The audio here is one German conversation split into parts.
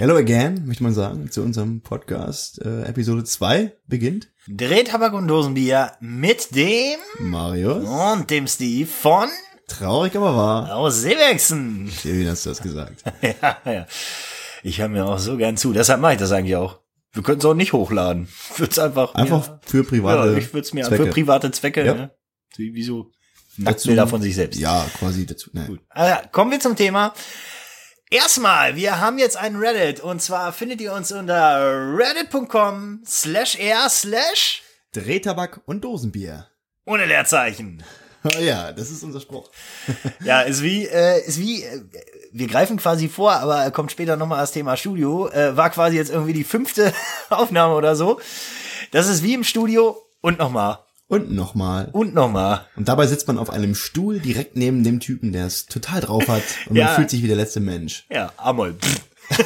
Hello again, möchte man sagen, zu unserem Podcast. Äh, Episode 2 beginnt. Drehtabak und Dosenbier mit dem Marius. und dem Steve von Traurig, aber wahr. aus Seewechsen. Wie hast du das gesagt? ja, ja. Ich höre mir auch so gern zu. Deshalb mache ich das eigentlich auch. Wir können es auch nicht hochladen. Würde es einfach Einfach mir, für private ja, ich würde es mir Zwecke. für private Zwecke. Ja. Ne? Wie, wie so Nacktbilder von sich selbst. Ja, quasi dazu. Nee. Gut. Also, kommen wir zum Thema. Erstmal, wir haben jetzt einen Reddit und zwar findet ihr uns unter reddit.com slash r slash Drehtabak und Dosenbier. ohne Leerzeichen. Oh ja, das ist unser Spruch. Ja, ist wie, äh, ist wie, äh, wir greifen quasi vor, aber kommt später nochmal das Thema Studio. Äh, war quasi jetzt irgendwie die fünfte Aufnahme oder so. Das ist wie im Studio und nochmal. Und nochmal. Und nochmal. Und dabei sitzt man auf einem Stuhl direkt neben dem Typen, der es total drauf hat. Und Ja. man fühlt sich wie der letzte Mensch. Ja, Amol.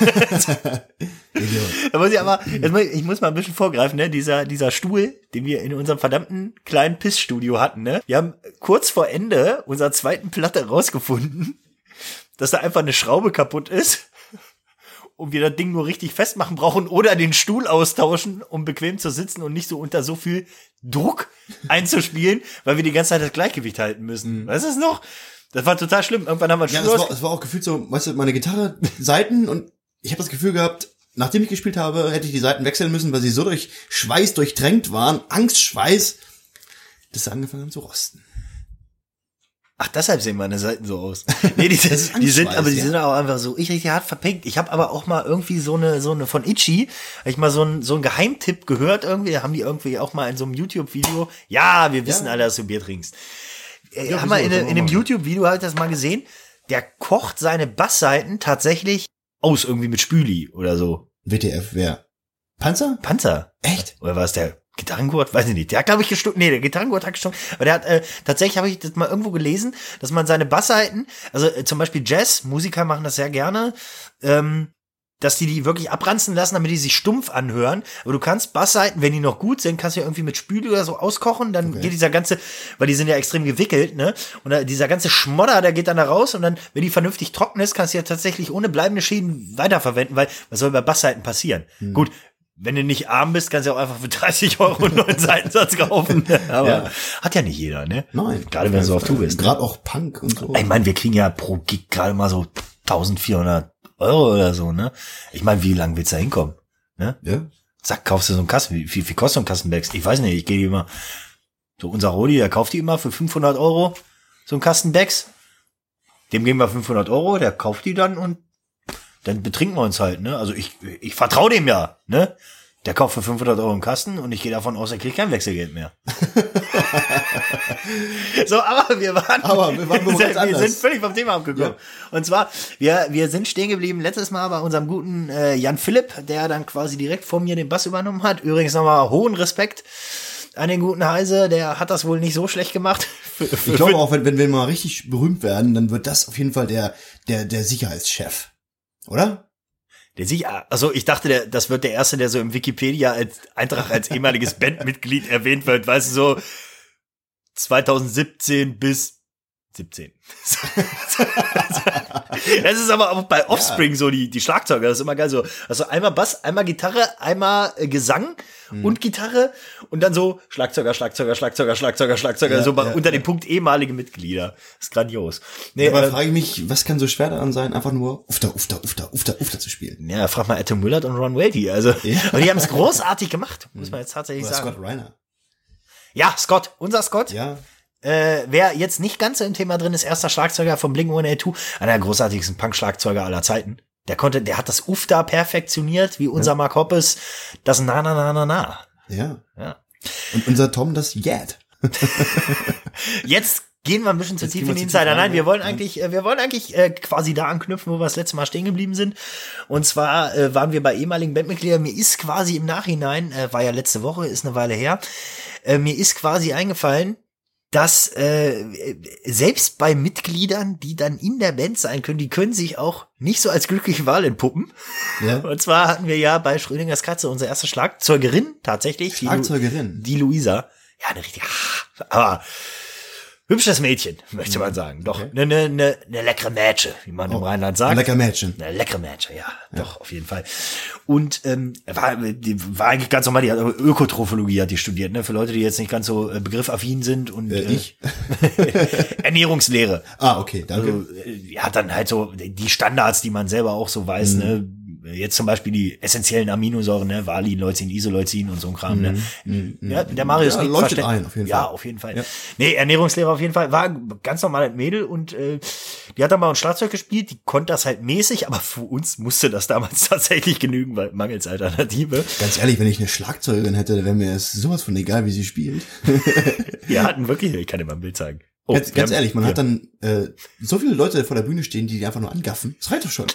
Da muss ich aber, ich muss mal ein bisschen vorgreifen, ne? Dieser, dieser Stuhl, den wir in unserem verdammten kleinen Pissstudio hatten, ne? Wir haben kurz vor Ende unserer zweiten Platte rausgefunden, dass da einfach eine Schraube kaputt ist und wir das Ding nur richtig festmachen brauchen oder den Stuhl austauschen, um bequem zu sitzen und nicht so unter so viel Druck einzuspielen, weil wir die ganze Zeit das Gleichgewicht halten müssen. Weißt du es noch? Das war total schlimm. Irgendwann haben wir einen Ja, Stuhl es war, es war auch gefühlt so, weißt du, meine Gitarre, Seiten und ich habe das Gefühl gehabt, nachdem ich gespielt habe, hätte ich die Seiten wechseln müssen, weil sie so durch Schweiß durchtränkt waren, Angstschweiß, dass sie angefangen haben zu rosten. Ach, deshalb sehen meine Seiten so aus. Nee, die, ist die sind, aber die ja. sind auch einfach so ich richtig hart verpinkt. Ich habe aber auch mal irgendwie so eine, so eine von Itchy, hab ich mal so ein so ein Geheimtipp gehört irgendwie. Da haben die irgendwie auch mal in so einem YouTube-Video. Ja, wir wissen Ja. alle, dass du Bier trinkst. Äh, Ja, haben wir in, in dem machen. YouTube-Video habe ich das mal gesehen. Der kocht seine Bassseiten tatsächlich aus irgendwie mit Spüli oder so. WTF, wer? Panzer? Panzer. Echt? Oder war es der Gitarrengurt? Weiß ich nicht. Der hat, glaube ich, gestunken. Nee, der Gitarrengurt hat gestunken. Aber der hat, äh, tatsächlich habe ich das mal irgendwo gelesen, dass man seine Bassseiten, also äh, zum Beispiel Jazz, Musiker machen das sehr gerne, ähm, dass die die wirklich abranzen lassen, damit die sich stumpf anhören. Aber du kannst Bassseiten, wenn die noch gut sind, kannst du ja irgendwie mit Spüli oder so auskochen. Dann geht dieser ganze, weil die sind ja extrem gewickelt, ne? Und dieser ganze Schmodder, der geht dann da raus. Und dann, wenn die vernünftig trocken ist, kannst du ja tatsächlich ohne bleibende Schäden weiterverwenden, weil was soll bei Bassseiten passieren? Gut. Wenn du nicht arm bist, kannst du auch einfach für 30 Euro einen neuen Seitensatz kaufen. Aber Ja. hat ja nicht jeder, ne? Nein. Gerade wenn du so auf Tour bist. Ne? Gerade auch Punk und so. Ich meine, wir kriegen ja pro Gig gerade mal so 1400 Euro oder so, ne? Ich meine, wie lange willst du da hinkommen? Ne? Ja. Zack, kaufst du so einen Kasten. Wie viel, viel kostet so ein Kastenbags? Ich weiß nicht, ich gehe immer. So unser Rodi, der kauft die immer für 500 Euro, so ein Kastenbags. Dem geben wir 500 Euro, der kauft die dann und dann betrinken wir uns halt, ne? Also ich, ich vertraue dem ja, ne? Der kauft für 500 Euro einen Kasten und ich gehe davon aus, er kriegt kein Wechselgeld mehr. so, aber wir waren, Aber wir waren wir sind völlig vom Thema abgekommen. Und zwar, wir, wir sind stehen geblieben letztes Mal bei unserem guten äh, Jan Philipp, der dann quasi direkt vor mir den Bass übernommen hat. Übrigens nochmal hohen Respekt an den guten Heise, der hat das wohl nicht so schlecht gemacht. Ich glaube auch, wenn, wenn wir mal richtig berühmt werden, dann wird das auf jeden Fall der, der, der Sicherheitschef. Oder? Der sich, also ich dachte, der, das wird der erste, der so im Wikipedia als Eintrag als ehemaliges Bandmitglied erwähnt wird, weißt du, so 2017 bis 17. das ist aber auch bei Offspring so, die, die Schlagzeuger, das ist immer geil so. Also einmal Bass, einmal Gitarre, einmal äh, Gesang Mhm. und Gitarre und dann so Schlagzeuger, Schlagzeuger, Schlagzeuger, Schlagzeuger, Schlagzeuger, Ja, so ja, unter ja. dem Punkt ehemalige Mitglieder. Das ist grandios. Nee, Aber äh, frage ich mich, was kann so schwer daran sein, einfach nur Ufter, Ufter, Ufter, Ufter, Ufter zu spielen? Ja, frag mal Adam Willard und Ron Welty. Also, aber die haben es großartig gemacht, muss man jetzt tatsächlich Oder sagen. Scott Reiner. Ja, Scott, unser Scott. Ja. Äh, wer jetzt nicht ganz so im Thema drin ist, erster Schlagzeuger von Blink-182, einer der großartigsten Punk-Schlagzeuger aller Zeiten. Der konnte, der hat das Uf da perfektioniert, wie unser Mark Hoppes, das Na Na Na Na Na. Ja. Ja. Und unser Tom das Yad. Jetzt gehen wir ein bisschen zu Jetzt tief in die Insider. Nein, wir ja. wollen Ja. eigentlich, äh, wir wollen eigentlich äh, quasi da anknüpfen, wo wir das letzte Mal stehen geblieben sind. Und zwar äh, waren wir bei ehemaligen Bandmitgliedern. Mir ist quasi im Nachhinein, äh, war ja letzte Woche, ist eine Weile her, äh, mir ist quasi eingefallen, dass äh, selbst bei Mitgliedern, die dann in der Band sein können, die können sich auch nicht so als glückliche Wahl entpuppen. Ja. Und zwar hatten wir ja bei Schrödingers Katze unsere erste Schlagzeugerin tatsächlich. die Lu- Schlagzeugerin. die Luisa. Ja, eine richtige. Aber hübsches Mädchen, möchte man sagen. Doch, eine ne, ne, ne leckere Mädche, wie man im Rheinland sagt. Ein lecker Mädchen. Eine leckere Mädche, ja, doch, auf jeden Fall. Und ähm, war, die war eigentlich ganz normal, die hat Ökotrophologie hat die studiert, ne? Für Leute, die jetzt nicht ganz so äh, begriffaffin sind und Äh, ich? Ernährungslehre. Ah, okay, danke. Also, äh, die hat dann halt so die Standards, die man selber auch so weiß, ne? Jetzt zum Beispiel die essentiellen Aminosäuren, ne? Valin, Leucin, Isoleucin und so ein Kram, ne? Ja, der Marius Ja, leuchtet ein, auf jeden Ja, Fall. auf jeden Fall. Ja. Nee, Ernährungslehrer auf jeden Fall. War ein ganz normales Mädel und äh, die hat dann mal ein Schlagzeug gespielt, die konnte das halt mäßig, aber für uns musste das damals tatsächlich genügen, weil mangels Alternative. Ganz ehrlich, wenn ich eine Schlagzeugerin hätte, wäre mir es sowas von egal, wie sie spielt. Wir hatten wirklich, ich kann dir mal ein Bild zeigen. Oh, ganz ganz ehrlich, man ja. hat dann äh, so viele Leute vor der Bühne stehen, die die einfach nur angaffen. Das reicht doch schon.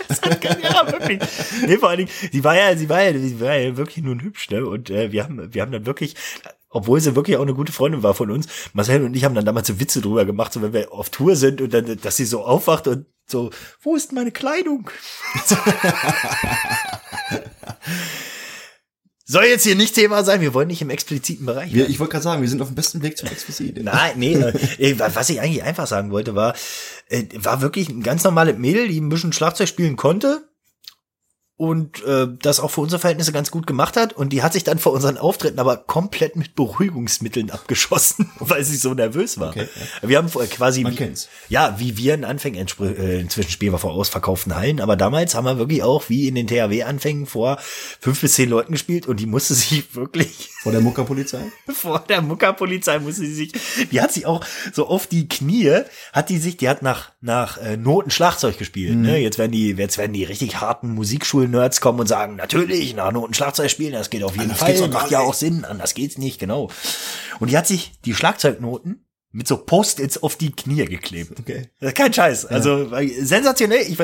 ja, wirklich. Nee, vor allen Dingen, sie war ja, sie war ja, sie war ja wirklich nun hübsch, ne? Und äh, wir haben, wir haben dann wirklich, obwohl sie wirklich auch eine gute Freundin war von uns, Marcel und ich haben dann damals so Witze drüber gemacht, so wenn wir auf Tour sind und dann, dass sie so aufwacht und so, wo ist meine Kleidung? Soll jetzt hier nicht Thema sein, wir wollen nicht im expliziten Bereich. Wir, ich wollte gerade sagen, wir sind auf dem besten Weg zum Exquisit. Nein, nee, äh, was ich eigentlich einfach sagen wollte, war, äh, war wirklich ein ganz normales Mädel, die ein bisschen Schlagzeug spielen konnte und äh, das auch für unsere Verhältnisse ganz gut gemacht hat. Und die hat sich dann vor unseren Auftritten aber komplett mit Beruhigungsmitteln abgeschossen, weil sie so nervös war. Okay, Wir haben vorher quasi, Man wie- kennt's. ja, wie wir in Anfängen, äh, inzwischen spielen wir vor ausverkauften Hallen, aber damals haben wir wirklich auch wie in den THW-Anfängen vor fünf bis zehn Leuten gespielt und die musste sich wirklich Vor der Muckerpolizei. vor der Muckerpolizei musste sie sich, die hat sich auch so auf die Knie, hat die sich, die hat nach, nach äh, Noten Schlagzeug gespielt, Mhm. ne? Jetzt werden die, jetzt werden die richtig harten Musikschul-Nerds kommen und sagen, natürlich, nach Noten Schlagzeug spielen, das geht auf jeden Anders Fall, macht ja auch Sinn, anders geht's nicht, genau. Und die hat sich die Schlagzeugnoten mit so Post-its auf die Knie geklebt. Okay. Kein Scheiß. Also weil- sensationell. Ich,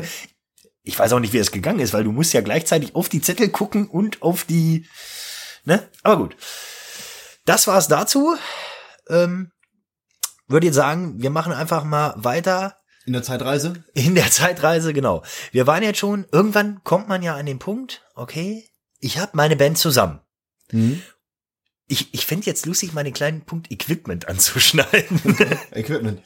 ich weiß auch nicht, wie es gegangen ist, weil du musst ja gleichzeitig auf die Zettel gucken und auf die. Ne? Aber gut. Das war's dazu. Ähm, Würde jetzt sagen, wir machen einfach mal weiter In der Zeitreise. in der Zeitreise, genau. Wir waren jetzt schon, irgendwann kommt man ja an den Punkt, okay, ich habe meine Band zusammen. Mhm. Ich, ich fänd jetzt lustig, mal den kleinen Punkt Equipment anzuschneiden. Equipment.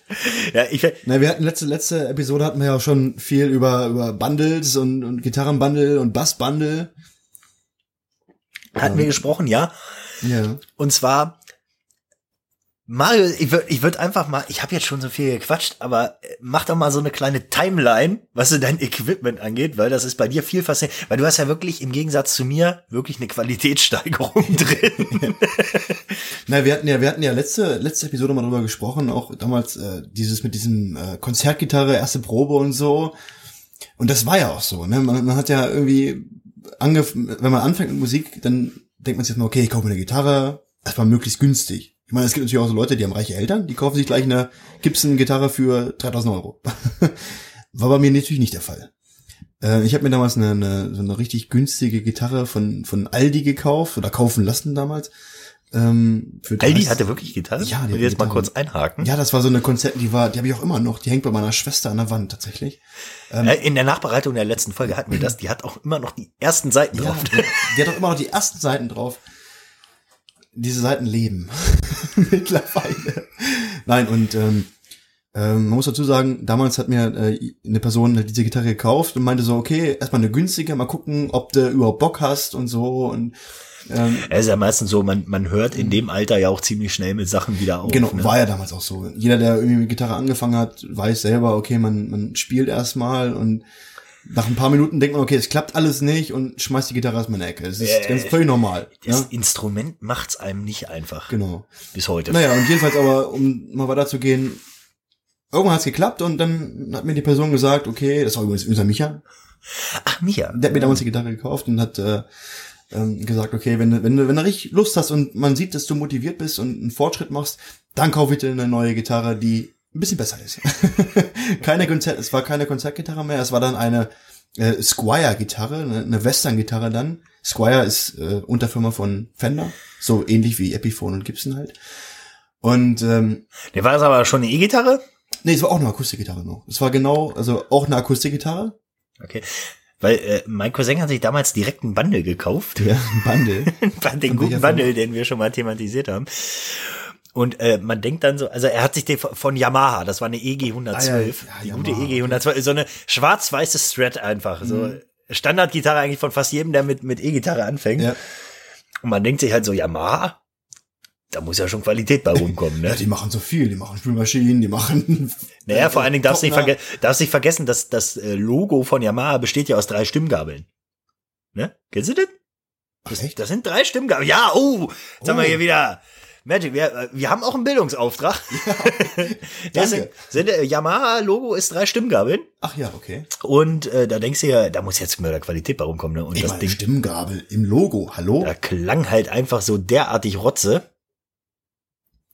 ja, ich, Na, wir hatten letzte, letzte Episode hatten wir ja auch schon viel über, über Bundles und, und Gitarrenbundle und Bassbundle. hatten wir gesprochen, ja. Ja. Und zwar, Mario, ich würde ich würd einfach mal, ich habe jetzt schon so viel gequatscht, aber äh, mach doch mal so eine kleine Timeline, was so dein Equipment angeht, weil das ist bei dir viel faszinierend, weil du hast ja wirklich im Gegensatz zu mir wirklich eine Qualitätssteigerung drin. Na, wir hatten ja, wir hatten ja letzte, letzte Episode mal drüber gesprochen, auch damals äh, dieses mit diesem äh, Konzertgitarre, erste Probe und so. Und das war ja auch so, ne? Man, man hat ja irgendwie angef wenn man anfängt mit Musik, dann denkt man sich erstmal, okay, ich kaufe mir eine Gitarre, erstmal möglichst günstig. Ich meine, es gibt natürlich auch so Leute, die haben reiche Eltern, die kaufen sich gleich eine Gibson-Gitarre für 3000 Euro. War bei mir natürlich nicht der Fall. Äh, ich habe mir damals eine, eine, so eine richtig günstige Gitarre von, von Aldi gekauft oder kaufen lassen damals. Ähm, für Aldi 30 hatte wirklich Gitarre? Ja, die jetzt mal kurz einhaken. Ja, das war so eine Konzert, die war, die habe ich auch immer noch. Die hängt bei meiner Schwester an der Wand tatsächlich. Äh, In der Nachbereitung der letzten Folge hatten wir das. Die hat auch immer noch die ersten Seiten Ja, drauf. die, die hat auch immer noch die ersten Seiten drauf. Diese Seiten leben mittlerweile. Nein, und ähm, ähm, man muss dazu sagen, damals hat mir äh, eine Person diese Gitarre gekauft und meinte so, okay, erstmal eine günstige, mal gucken, ob du überhaupt Bock hast und so. Und ähm, Es ist ja meistens so, man, man hört in dem Alter ja auch ziemlich schnell mit Sachen wieder auf. Genau, ne? war ja damals auch so. Jeder, der irgendwie mit Gitarre angefangen hat, weiß selber, okay, man, man spielt erstmal und nach ein paar Minuten denkt man, okay, es klappt alles nicht und schmeißt die Gitarre aus meiner Ecke. Es ist Äh, ganz völlig normal. Das Ja? Instrument macht's einem nicht einfach. Genau. Bis heute. Naja, und jedenfalls aber, um mal weiterzugehen, irgendwann hat's geklappt und dann hat mir die Person gesagt, okay, das war übrigens unser Micha, Ach, Mia. der hat mir damals die Gitarre gekauft und hat äh, ähm, gesagt, okay, wenn du, wenn du, wenn du richtig Lust hast und man sieht, dass du motiviert bist und einen Fortschritt machst, dann kauf bitte eine neue Gitarre, die ein bisschen besser ist. keine Konzert, es war keine Konzertgitarre mehr, es war dann eine äh, Squire-Gitarre, eine, eine Western-Gitarre dann. Squire ist äh, Unterfirma von Fender, so ähnlich wie Epiphone und Gibson halt. Und ähm, Der war das aber schon eine E-Gitarre? nee, es war auch eine Akustikgitarre noch. Es war genau, also auch eine Akustikgitarre. Okay. Weil äh, mein Cousin hat sich damals direkt einen Bundle gekauft. Ja, ein Bundle. den guten? Bundle, den wir schon mal thematisiert haben. Und äh, man denkt dann so, also er hat sich den von- Yamaha, das war eine EG 112, Ah, ja, ja, die Yamaha, gute EG 112, so eine schwarz-weiße Strat einfach, so Standardgitarre eigentlich von fast jedem, der mit mit E-Gitarre anfängt. Ja. Und man denkt sich halt so, Yamaha, da muss ja schon Qualität bei rumkommen, ne? Ja, die machen so viel. Die machen Spülmaschinen, die machen. Naja, vor allen Dingen darfst du nicht, verge darfst nicht vergessen, dass das äh, Logo von Yamaha besteht ja aus drei Stimmgabeln. Ne? Kennst du das? Echt? Das sind drei Stimmgabeln. Ja, oh, jetzt haben wir Oh. hier wieder. Magic, wir, äh, wir haben auch einen Bildungsauftrag. das danke. sind, sind, äh, Yamaha-Logo ist drei Stimmgabeln. Ach ja, okay. Und äh, da denkst du ja, da muss jetzt mehr Qualität bei rumkommen. Ne? Und Ich das meine, Ding, Stimmgabel im Logo. Hallo? da klang halt einfach so derartig Rotze.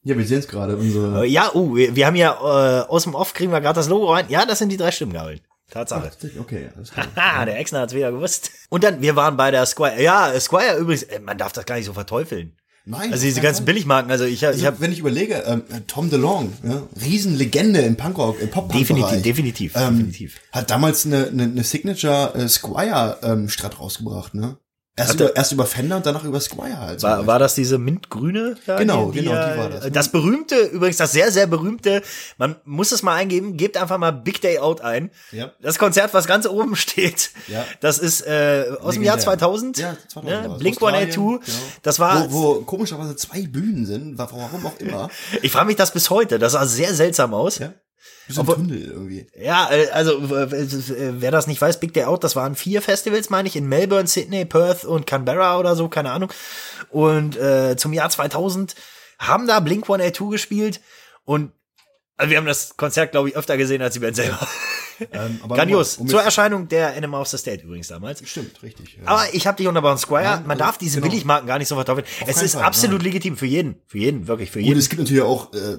Ja, wir sehen es gerade. Unsere. Äh, ja, oh, wir, wir haben ja äh, aus dem Off kriegen wir gerade das Logo rein. Ja, das sind die drei Stimmgabeln. Tatsache. Okay, alles klar. Ah, der Exner hat's wieder gewusst. Und dann, wir waren bei der Squire. Ja, Squire übrigens, man darf das gar nicht so verteufeln. Nein. Also diese ganzen. Billigmarken, also ich, hab- ich Also, habe wenn ich überlege, ähm, Tom DeLonge, ja, Riesenlegende im Punkrock, im pop definitiv, definitiv, ähm, definitiv. Hat damals eine, eine, eine Signature äh, Squire ähm, Strat rausgebracht, ne? Erst er- über, erst über Fender und danach über Squire halt. so. War, war das diese mintgrüne? da, Genau, genau, er- die war das. Das berühmte, übrigens das sehr, sehr berühmte, man muss es mal eingeben, gebt einfach mal Big Day Out ein. Ja. Das Konzert, was ganz oben steht, Ja. das ist äh, aus dem Jahr Legendär. 2000. Ja, 2000 ne? Blink Australien, 182. genau. Das war, wo, wo komischerweise zwei Bühnen sind, wa- warum auch immer. ich frage mich das bis heute, das sah sehr seltsam aus. Ja. Ein Aber- Tunnel irgendwie. Ja, äh, also äh, wer das nicht weiß, Big Day Out, das waren vier Festivals, meine ich, in Melbourne, Sydney, Perth und Canberra oder so, keine Ahnung. Und äh, zum Jahr 2000 haben da Blink 182 gespielt und also wir haben das Konzert, glaube ich, öfter gesehen als die Band selber. Ähm, aber Grandios. um Zur Erscheinung der Enema of the State übrigens damals. Stimmt, richtig. Ja. Aber ich habe dich unterbrochen, Squire. Ja, Man darf diese genau. Billigmarken gar nicht so verteufeln. Es ist Fall, absolut nein. legitim für jeden. Für jeden, wirklich, für jeden. es gibt natürlich auch, äh,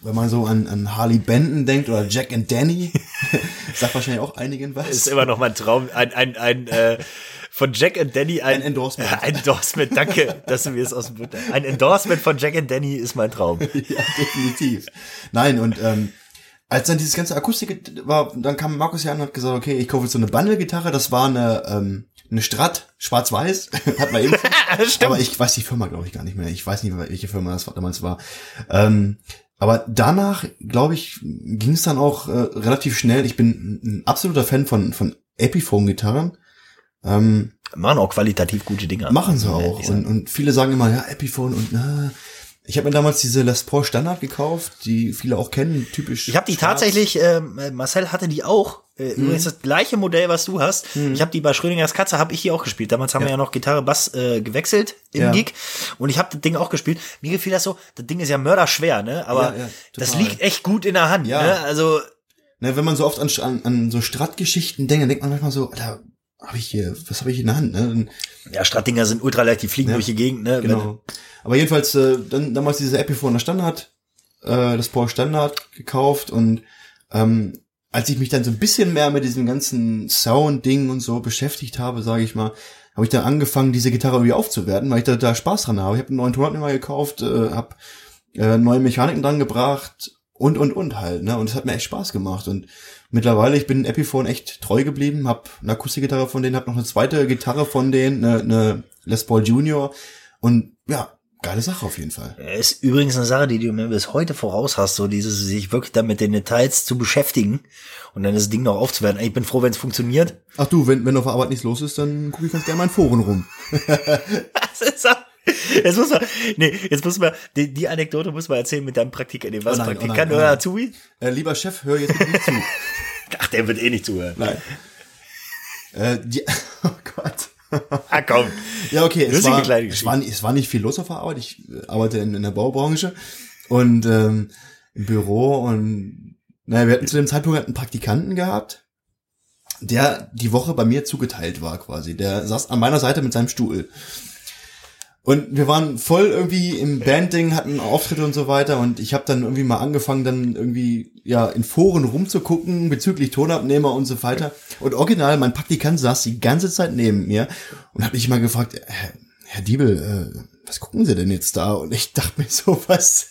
wenn man so an, an Harley Benton denkt oder Jack and Danny, sagt wahrscheinlich auch einigen was. ist immer noch mein Traum, ein, ein, ein, äh, von Jack and Danny ein, Ein Endorsement. Ein Endorsement, danke, dass du mir das aus dem Butter. Ein Endorsement von Jack and Danny ist mein Traum. ja, definitiv. Nein, und ähm, als dann dieses ganze Akustik war, dann kam Markus ja an und hat gesagt, okay, ich kaufe jetzt so eine Bundle-Gitarre, das war eine, ähm, eine Strat, schwarz-weiß, hat man eben. Aber ich weiß die Firma, glaube ich, gar nicht mehr. Ich weiß nicht welche Firma das damals war. Ähm, aber danach, glaube ich, ging es dann auch äh, relativ schnell. Ich bin ein absoluter Fan von, von Epiphone-Gitarren. Ähm, Machen auch qualitativ gute Dinge. Machen sie auch. Und, und viele sagen immer, ja, Epiphone und äh. Ich habe mir damals diese Les Paul Standard gekauft, die viele auch kennen, typisch. Ich habe die schwarz. tatsächlich, ähm, Marcel hatte die auch. Äh, Übrigens das gleiche Modell, was du hast. Ich habe die bei Schrödingers Katze, habe ich hier auch gespielt. Damals haben wir ja noch Gitarre, Bass äh, gewechselt im Ja. Gig. Und ich habe das Ding auch gespielt. Mir gefiel das so, das Ding ist ja mörderschwer, ne? Aber Ja, ja, das liegt echt gut in der Hand. Ja. Ne? Also Ne, wenn man so oft an, an, an so Strat-Geschichten denkt, dann denkt man manchmal so, Alter, hab ich hier, was habe ich in der Hand? Ne? Ja, Stratdinger sind ultra leicht, die fliegen Ja, durch die Gegend, ne? genau. Aber jedenfalls, äh, dann damals diese Epiphone Standard, äh, das Paul Standard gekauft und ähm, als ich mich dann so ein bisschen mehr mit diesem ganzen Sound-Ding und so beschäftigt habe, sage ich mal, habe ich dann angefangen, diese Gitarre irgendwie aufzuwerten, weil ich da, da Spaß dran habe. Ich habe einen neuen Tonabnehmer gekauft, äh, habe äh, neue Mechaniken dran gebracht und und und halt, ne? Und es hat mir echt Spaß gemacht und mittlerweile ich bin Epiphone echt treu geblieben, habe eine Akustikgitarre von denen, habe noch eine zweite Gitarre von denen, eine, eine Les Paul Junior und ja, geile Sache auf jeden Fall. Ist übrigens eine Sache, die du mir bis heute voraus hast, so dieses sich wirklich dann mit den Details zu beschäftigen und dann das Ding noch aufzuwerten. Ich bin froh, wenn es funktioniert. Ach du, wenn wenn auf der Arbeit nichts los ist, dann gucke ich ganz gerne mal in Foren rum. Das ist so- Jetzt muss man, nee, jetzt muss man, die, die Anekdote muss man erzählen mit deinem Praktikant. Nee, was Oh nein, oh Praktikant nein, oh oder nein. Azubi? Äh, lieber Chef, hör jetzt nicht zu. Ach, der wird eh nicht zuhören. Nein. Äh, die, oh Gott. Ah, komm. Ja, okay, es Lustige war, kleine es, war, nicht- es war nicht viel los auf der Arbeit. Ich äh, arbeite in, in der Baubranche und ähm, im Büro und naja, wir hatten zu dem Zeitpunkt einen Praktikanten gehabt, der die Woche bei mir zugeteilt war quasi. Der saß an meiner Seite mit seinem Stuhl. Und wir waren voll irgendwie im Bandding, hatten Auftritte und so weiter und ich habe dann irgendwie mal angefangen, dann irgendwie ja in Foren rumzugucken bezüglich Tonabnehmer und so weiter. Und original, mein Praktikant saß die ganze Zeit neben mir und habe mich mal gefragt, Herr, Herr Diebel, äh, was gucken Sie denn jetzt da? Und ich dachte mir so, was?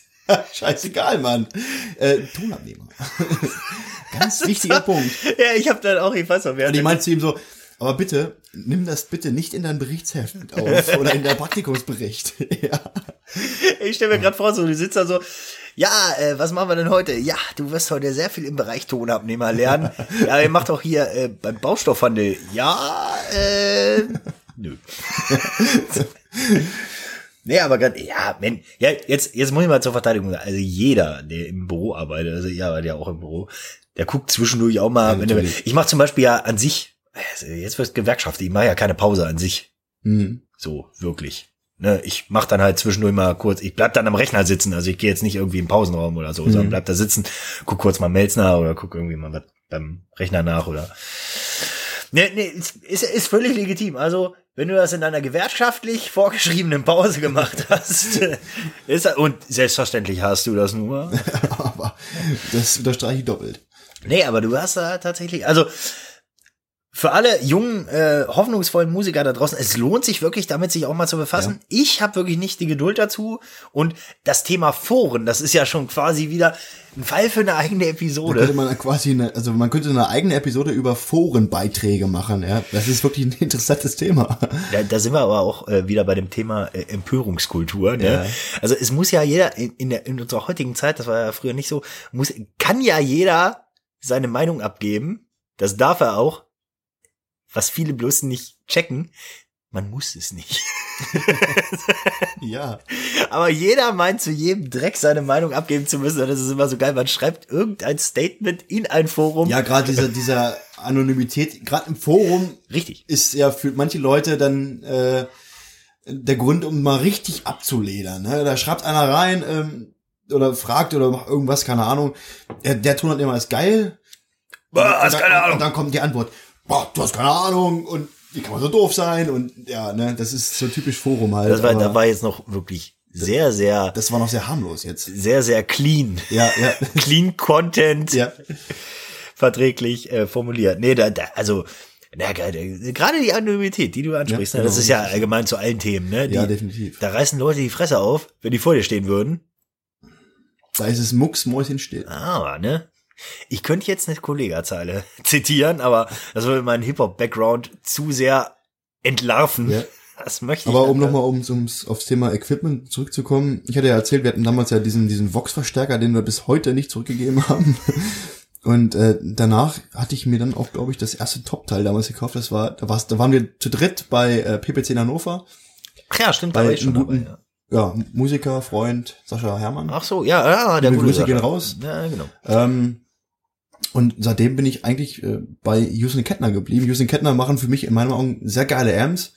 Scheißegal, Mann. Äh, Tonabnehmer. Ganz wichtiger Punkt. Ja, ich habe dann auch, ich weiß noch, wer Und ich meinte zu ihm so, Aber bitte, nimm das bitte nicht in dein Berichtsheft auf oder in dein Praktikumsbericht. ja. Ich stelle mir gerade vor, so, du sitzt da so, ja, äh, was machen wir denn heute? Ja, du wirst heute sehr viel im Bereich Tonabnehmer lernen. Ja, ihr macht auch hier äh, beim Baustoffhandel. Ja, äh, nö. nee, aber grad, ja, wenn, ja, jetzt, jetzt muss ich mal zur Verteidigung sagen. Also jeder, der im Büro arbeitet, also ihr arbeitet ja auch im Büro, der guckt zwischendurch auch mal, Ja, wenn du, ich mache zum Beispiel ja an sich, jetzt wird Gewerkschaft, ich mache ja keine Pause an sich. Hm. So, wirklich. Ne, ich mach dann halt zwischendurch mal kurz, ich bleib dann am Rechner sitzen, also ich gehe jetzt nicht irgendwie im Pausenraum oder so, Mhm. sondern bleib da sitzen, guck kurz mal Mails nach oder guck irgendwie mal was beim Rechner nach oder. Nee, nee, ist, ist, ist völlig legitim. Also, wenn du das in deiner gewerkschaftlich vorgeschriebenen Pause gemacht hast, ist, und selbstverständlich hast du das nur. Aber das unterstreiche ich doppelt. Nee, aber du hast da tatsächlich, also für alle jungen, äh, hoffnungsvollen Musiker da draußen, es lohnt sich wirklich, damit sich auch mal zu befassen. Ich habe wirklich nicht die Geduld dazu. Und das Thema Foren, das ist ja schon quasi wieder ein Fall für eine eigene Da Episode. könnte man quasi eine, also man könnte eine eigene Episode über Forenbeiträge machen, ja. Das ist wirklich ein interessantes Thema. Da, da sind wir aber auch äh, wieder bei dem Thema äh, Empörungskultur. Ne? Ja. Also es muss ja jeder in, in, der, in unserer heutigen Zeit, das war ja früher nicht so, muss, kann ja jeder seine Meinung abgeben. Das darf er auch. Was viele bloß nicht checken, man muss es nicht. Ja. Aber jeder meint zu jedem Dreck seine Meinung abgeben zu müssen. Und das ist immer so geil. Man schreibt irgendein Statement in ein Forum. Ja, gerade dieser, dieser Anonymität, gerade im Forum Richtig. ist ja für manche Leute dann äh, der Grund, um mal richtig abzuledern. Ne? Da schreibt einer rein ähm, oder fragt oder macht irgendwas, keine Ahnung. Der, der Ton hat immer ist geil. Hast und, keine Ahnung. und dann kommt die Antwort, boah, du hast keine Ahnung und wie kann man so doof sein? Und ja, ne, das ist so typisch Forum halt. Das war, da war jetzt noch wirklich sehr, sehr, das war noch sehr harmlos jetzt. sehr, sehr clean. Ja, ja. Clean Content ja. verträglich äh, formuliert. Nee, da, da also, na, gerade gerade die Anonymität, die du ansprichst, Ja, ne, das genau. ist ja allgemein zu allen Themen, ne? Die, Ja, definitiv. Da reißen Leute die Fresse auf, wenn die vor dir stehen würden. Da ist es Mucksmäuschen still. Ah, ne? Ich könnte jetzt eine Kollegazeile zitieren, aber das würde meinen Hip-Hop-Background zu sehr entlarven. Ja. Das möchte ich Aber um nochmal ums, ums, aufs Thema Equipment zurückzukommen, ich hatte ja erzählt, wir hatten damals ja diesen, diesen Vox-Verstärker, den wir bis heute nicht zurückgegeben haben. Und äh, danach hatte ich mir dann auch, glaube ich, das erste Top-Teil damals gekauft. Das war, da, war's, da waren wir zu dritt bei äh, PPC in Hannover. Ach ja, stimmt, bei da war ich schon einem dabei, guten- ja. Ja, Musiker, Freund, Sascha Hermann. Ach so, ja, ja, der gute Grüße gehen Sascha. raus. Ja, genau. Ähm, und seitdem bin ich eigentlich äh, bei Houston Kettner geblieben. Houston Kettner machen für mich in meinen Augen sehr geile Amps.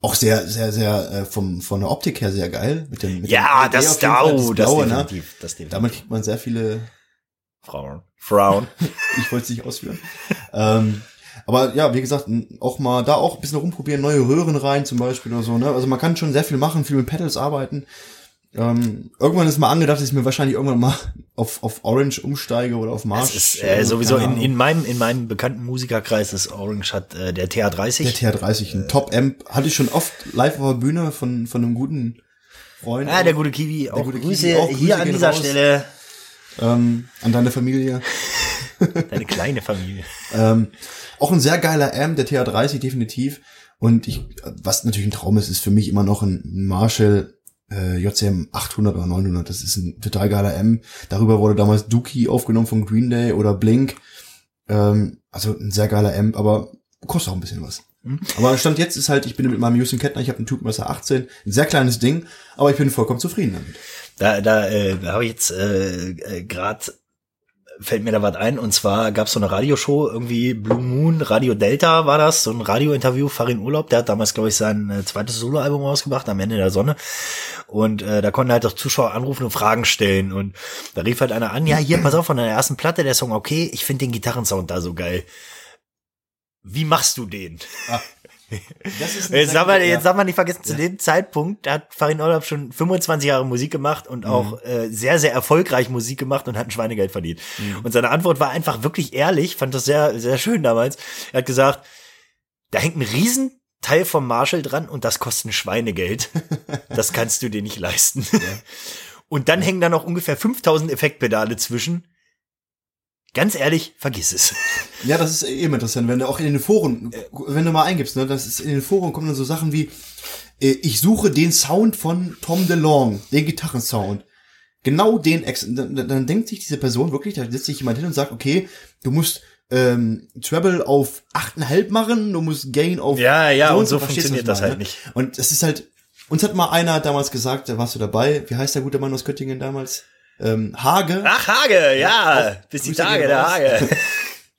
Auch sehr, sehr, sehr äh, vom von der Optik her sehr geil. Mit dem, mit Ja, dem LED das, jeden Fall, das Blaue, ne? definitiv, das definitiv. Damit kriegt man sehr viele, Frauen. Frauen. ich wollte es nicht ausführen. ähm, aber ja, wie gesagt, auch mal da auch ein bisschen rumprobieren, neue Röhren rein zum Beispiel oder so. Ne? Also man kann schon sehr viel machen, viel mit Pedals arbeiten. Ähm, irgendwann ist mal angedacht, dass ich mir wahrscheinlich irgendwann mal auf, auf Orange umsteige oder auf Marsch. Das ist äh, sowieso in, in meinem in meinem bekannten Musikerkreis ist Orange hat äh, der TH30. Der TR30, ein Top-Amp, hatte ich schon oft live auf der Bühne von, von einem guten Freund. ah, der gute Kiwi, auch gute Grüße Kiwi, auch Grüße hier an dieser raus. Stelle. ähm, an deine Familie. Deine kleine Familie. Ähm, auch ein sehr geiler Amp, der TR30 definitiv. Und ich, was natürlich ein Traum ist, ist für mich immer noch ein Marshall äh, JCM 800 oder 900. Das ist ein total geiler Amp. Darüber wurde damals Dookie aufgenommen von Green Day oder Blink. Ähm, also ein sehr geiler Amp, aber kostet auch ein bisschen was. Mhm. Aber Stand jetzt ist halt, ich bin mit meinem Houston Kettner, ich habe einen Tubenmesser 18, ein sehr kleines Ding, aber ich bin vollkommen zufrieden damit. Da, da, äh, da habe ich jetzt äh, äh, gerade fällt mir da was ein. Und zwar gab es so eine Radioshow irgendwie Blue Moon Radio Delta war das so ein Radiointerview Farin Urlaub der hat damals glaube ich sein äh, zweites Soloalbum rausgebracht am Ende der Sonne. Und äh, da konnten halt auch Zuschauer anrufen und Fragen stellen. Und da rief halt einer an ja hier pass auf von der ersten Platte der Song okay ich finde den Gitarrensound da so geil. Wie machst du den? Ist Jetzt darf, man, jetzt darf man nicht vergessen, zu dem Zeitpunkt hat Farin Urlaub schon 25 Jahre Musik gemacht und auch äh, sehr, sehr erfolgreich Musik gemacht und hat ein Schweinegeld verdient. Und seine Antwort war einfach wirklich ehrlich, fand das sehr, sehr schön damals. Er hat gesagt, da hängt ein Riesenteil vom Marshall dran und das kostet ein Schweinegeld. Das kannst du dir nicht leisten. Und dann hängen da noch ungefähr 5000 Effektpedale zwischen. Ganz ehrlich, vergiss es. Ja, das ist eben interessant, wenn du auch in den Foren, wenn du mal eingibst, ne, das ist in den Foren kommen dann so Sachen wie, äh, ich suche den Sound von Tom DeLong, den Gitarrensound. Genau den, Ex dann, dann denkt sich diese Person wirklich, da setzt sich jemand hin und sagt, okay, du musst ähm, Treble auf 8,5 machen, du musst Gain auf Ja, ja, und so, so funktioniert das meine, halt ne? nicht. Und es ist halt, uns hat mal einer damals gesagt, da warst du dabei, wie heißt der gute Mann aus Göttingen damals? Ähm, Hage. Ach, Hage, ja, bis die Tage der. Hage.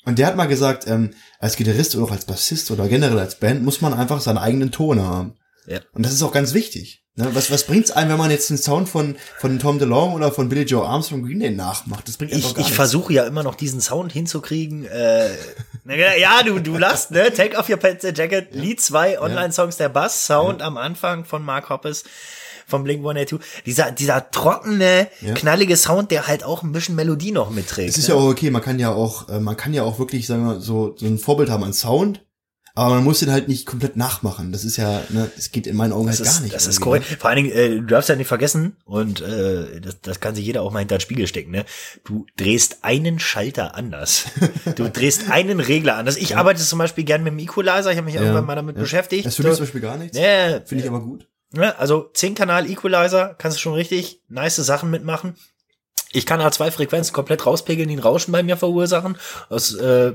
Und der hat mal gesagt, ähm, als Gitarrist oder auch als Bassist oder generell als Band muss man einfach seinen eigenen Ton haben. Ja. Und das ist auch ganz wichtig. Ne? Was, was bringt's einem, wenn man jetzt den Sound von, von Tom DeLonge oder von Billy Joe Armstrong Green Day nachmacht? Das bringt einfach Ich, gar ich versuche ja immer noch diesen Sound hinzukriegen. Äh, na ja, ja, du, du lachst, ne? Take off your pants and jacket. Lied 2, Online-Songs, der Bass-Sound am Anfang von Mark Hoppes vom Blink 182. Dieser, dieser trockene, Ja. knallige Sound, der halt auch ein bisschen Melodie noch mitträgt. Es ist ne? ja auch okay, man kann ja auch, äh, man kann ja auch wirklich, sagen wir, so, so ein Vorbild haben an Sound, aber man muss den halt nicht komplett nachmachen. Das ist ja, ne, es geht in meinen Augen Das halt ist, gar nicht. das ist korrekt. Vor allen Dingen, äh, du darfst ja nicht vergessen, und äh, das, das kann sich jeder auch mal hinter den Spiegel stecken, ne? Du drehst einen Schalter anders. Du drehst einen Regler anders. Ich arbeite zum Beispiel gern mit dem Equalizer, ich habe mich Ja, irgendwann mal damit ja. beschäftigt. Das mich So. zum Beispiel gar nichts. Nee, Finde ich aber gut. Ne? Also 10-Kanal Equalizer, kannst du schon richtig nice Sachen mitmachen. Ich kann A2 Frequenzen komplett rauspegeln, die ein Rauschen bei mir verursachen. Aus äh,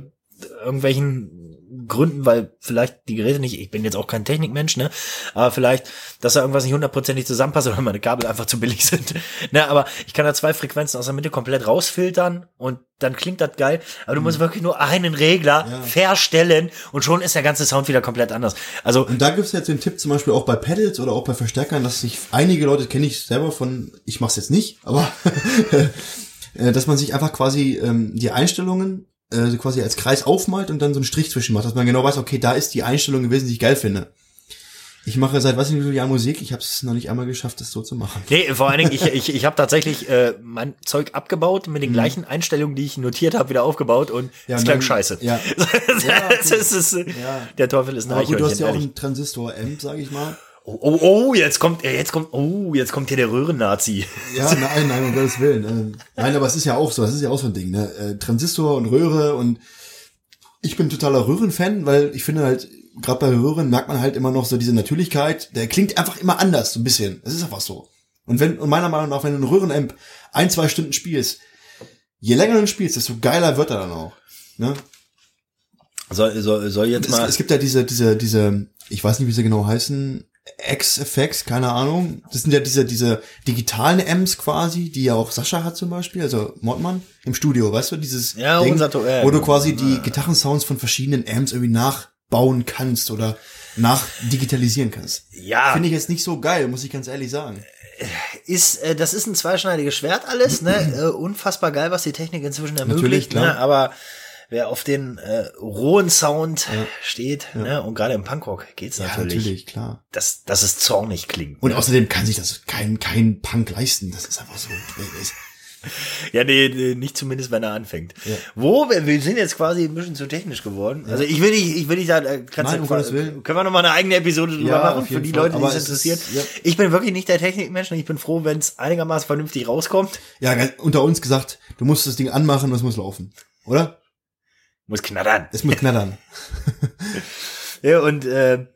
irgendwelchen Gründen, weil vielleicht die Geräte nicht, ich bin jetzt auch kein Technikmensch, ne? Aber vielleicht, dass da irgendwas nicht hundertprozentig zusammenpasst oder meine Kabel einfach zu billig sind. ne, aber ich kann da zwei Frequenzen aus der Mitte komplett rausfiltern und dann klingt das geil. Aber du musst wirklich nur einen Regler Ja. verstellen und schon ist der ganze Sound wieder komplett anders. Also Und da gibt's jetzt den Tipp zum Beispiel auch bei Pedals oder auch bei Verstärkern, dass sich einige Leute, kenne ich selber von, ich mach's jetzt nicht, aber äh, dass man sich einfach quasi ähm, die Einstellungen äh, quasi als Kreis aufmalt und dann so einen Strich zwischen macht, dass man genau weiß, okay, da ist die Einstellung gewesen, die ich geil finde. Ich mache seit was vielen Jahren Musik, ich habe es noch nicht einmal geschafft, das so zu machen. Nee, vor allen Dingen, ich, ich, ich habe tatsächlich äh, mein Zeug abgebaut, mit den gleichen Einstellungen, die ich notiert habe, wieder aufgebaut und Mhm. Ja, es klang scheiße. ja. das Ja, ist, ist, Ja. Der Teufel ist ein Aber gut, du hast ja auch einen Transistor-Amp, sage ich mal. Oh, oh, oh, jetzt kommt, äh, jetzt kommt, oh, jetzt kommt hier der Röhren-Nazi. Ja, nein, nein, um Gottes Willen. Ähm, nein, aber es ist ja auch so, das ist ja auch so ein Ding, ne? Äh, Transistor und Röhre und ich bin totaler Röhren-Fan, weil ich finde halt, gerade bei Röhren merkt man halt immer noch so diese Natürlichkeit. Der klingt einfach immer anders, so ein bisschen. Das ist einfach so. Und wenn, und meiner Meinung nach, wenn du einen Röhren-Amp ein, zwei Stunden spielst, je länger du spielst, desto geiler wird er dann auch. Ne? Soll, soll, soll jetzt Es, mal. es gibt ja diese, diese, diese, ich weiß nicht, wie sie genau heißen, X-Effects, keine Ahnung. Das sind ja diese, diese digitalen Amps quasi, die ja auch Sascha hat zum Beispiel, also Mordmann, im Studio, weißt du, dieses Ja, To- ja, wo du quasi die Gitarrensounds von verschiedenen Amps irgendwie nachbauen kannst oder nachdigitalisieren kannst. ja, Finde ich jetzt nicht so geil, muss ich ganz ehrlich sagen. ist, äh, das ist ein zweischneidiges Schwert alles, ne? äh, unfassbar geil, was die Technik inzwischen ermöglicht, klar. ne? Aber wer auf den äh, rohen Sound steht, ne? Und gerade im Punkrock geht's Ja, natürlich, natürlich, klar. Dass, dass es zornig klingt. Und außerdem kann sich das kein, kein Punk leisten. Das ist einfach so. Ja, nee, nicht zumindest, wenn er anfängt. Ja. Wo, wir, sind jetzt quasi ein bisschen zu technisch geworden. Also ich will nicht, ich will nicht sagen, äh, kannst Nein, du, Willen. können wir noch mal eine eigene Episode drüber Ja, machen, für die Fall. Leute, die es es interessiert. ist- ja. Ich bin wirklich nicht der Technikmensch und ich bin froh, wenn es einigermaßen vernünftig rauskommt. Ja, unter uns gesagt, du musst das Ding anmachen und es muss laufen. Oder? Muss knattern. Es muss knattern. Ja, und äh,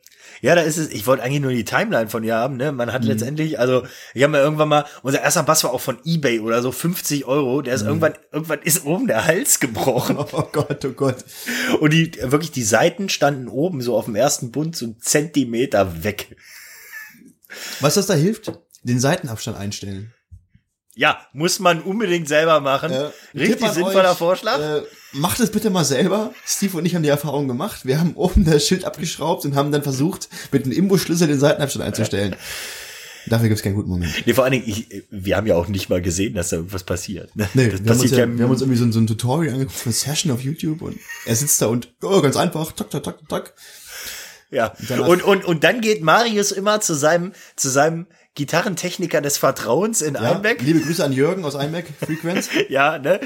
ja, da ist es, ich wollte eigentlich nur die Timeline von ihr haben, ne? Man hat Mhm. letztendlich, also ich habe mir irgendwann mal, unser erster Bass war auch von Ebay oder so, 50 Euro, der ist Mhm. irgendwann, irgendwann ist oben der Hals gebrochen. Oh Gott, oh Gott. Und die, wirklich, die Seiten standen oben so auf dem ersten Bund so einen Zentimeter weg. Was das da hilft? Den Seitenabstand einstellen. Ja, muss man unbedingt selber machen. Äh, Richtig sinnvoller euch, Vorschlag. Äh, macht es bitte mal selber. Steve und ich haben die Erfahrung gemacht. Wir haben oben das Schild abgeschraubt und haben dann versucht, mit einem Imbusschlüssel den Seitenabstand einzustellen. Dafür gibt's keinen guten Moment. nee, vor allen Dingen, ich, wir haben ja auch nicht mal gesehen, dass da irgendwas passiert. Ne? Nee, das wir haben, uns passiert ja, wir haben uns irgendwie so, ein- so ein Tutorial angeguckt für eine Session auf YouTube und er sitzt da und, oh, ganz einfach, tak, tak, tak, tak. Ja. Und, und, und dann geht Marius immer zu seinem, zu seinem Gitarrentechniker des Vertrauens in Ja, Einbeck. liebe Grüße an Jürgen aus Einbeck, Frequenz. Ja, ne?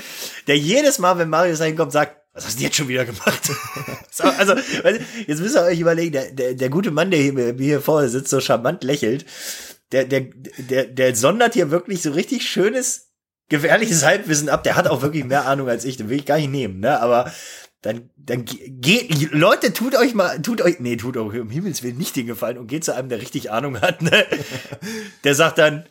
Der jedes Mal, wenn Marius da hinkommt, sagt, was hast du jetzt schon wieder gemacht? so, also, jetzt müsst ihr euch überlegen, der, der, der gute Mann, der hier, mir hier vorne sitzt, so charmant lächelt, der, der, der, der sondert hier wirklich so richtig schönes, gefährliches Halbwissen ab. Der hat auch wirklich mehr Ahnung als ich, den will ich gar nicht nehmen, ne? Aber dann, dann ge- geht, Leute, tut euch mal, tut euch, nee, tut euch um Himmels Willen nicht den Gefallen und geht zu einem, der richtig Ahnung hat, ne? Der sagt dann,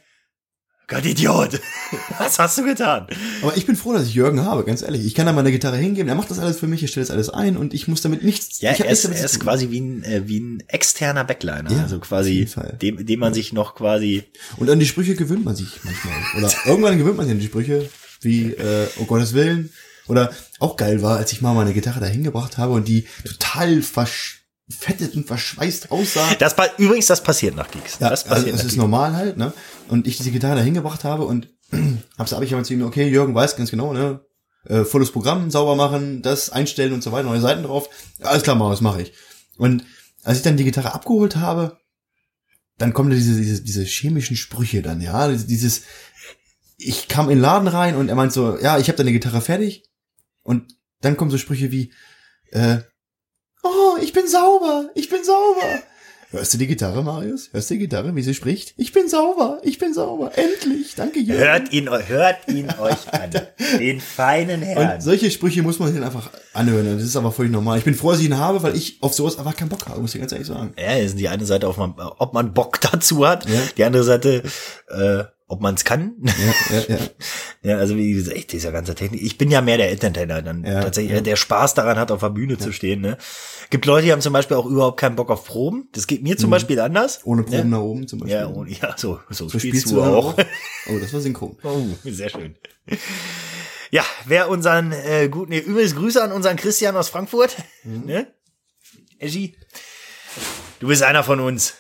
Gott, Idiot, was hast du getan? Aber ich bin froh, dass ich Jürgen habe, ganz ehrlich. Ich kann da meine Gitarre hingeben, er macht das alles für mich, er stellt das alles ein und ich muss damit nichts. Ja, ich er ist, er ist quasi wie ein, äh, wie ein externer Backliner, Ja, also quasi, dem, dem man sich noch quasi, Und an die Sprüche gewöhnt man sich manchmal. Oder irgendwann gewöhnt man sich an die Sprüche, wie, äh, oh Gottes Willen. Oder auch geil war, als ich mal meine Gitarre da hingebracht habe und die total verfettet und verschweißt aussah. das, pa- übrigens, das passiert nach Gigs. Ja, das also nach ist Gigs. normal halt, ne? Und ich diese Gitarre da hingebracht habe und hab's habe ich aber zu ihm, okay, Jürgen weiß ganz genau, ne? Äh, volles Programm, sauber machen, das einstellen und so weiter, neue Seiten drauf. Ja, alles klar, mal, das mache ich. Und als ich dann die Gitarre abgeholt habe, dann kommen da diese, diese, diese chemischen Sprüche dann, ja, dieses, ich kam in den Laden rein und er meint so, ja, ich habe deine Gitarre fertig. Und dann kommen so Sprüche wie, äh, oh, ich bin sauber, ich bin sauber. Hörst du die Gitarre, Marius? Hörst du die Gitarre, wie sie spricht? Ich bin sauber, ich bin sauber. Endlich, danke Jürgen. Hört ihn, hört ihn euch an. Den feinen Herrn. Und solche Sprüche muss man sich einfach anhören. Das ist aber völlig normal. Ich bin froh, dass ich ihn habe, weil ich auf sowas einfach keinen Bock habe, muss ich ganz ehrlich sagen. Ja, ist die eine Seite, ob man, ob man Bock dazu hat, Ja. die andere Seite, äh, ob man es kann. Ja, ja, ja. ja, also wie gesagt, echt, dieser ganze Technik. Ich bin ja mehr der Entertainer, dann Ja, tatsächlich, ja. der Spaß daran hat, auf der Bühne zu stehen. Ne? Gibt Leute, die haben zum Beispiel auch überhaupt keinen Bock auf Proben. Das geht mir zum Beispiel anders. Mhm. Ohne Proben Ja. nach oben zum Beispiel. Ja, ohne, ja, so, so, so spielst, spielst du auch. auch. Oh, das war synchron. Oh, sehr schön. Ja, wer unseren äh, guten, nee, übrigens Grüße an unseren Christian aus Frankfurt. Mhm. Ne? Eschi, du bist einer von uns.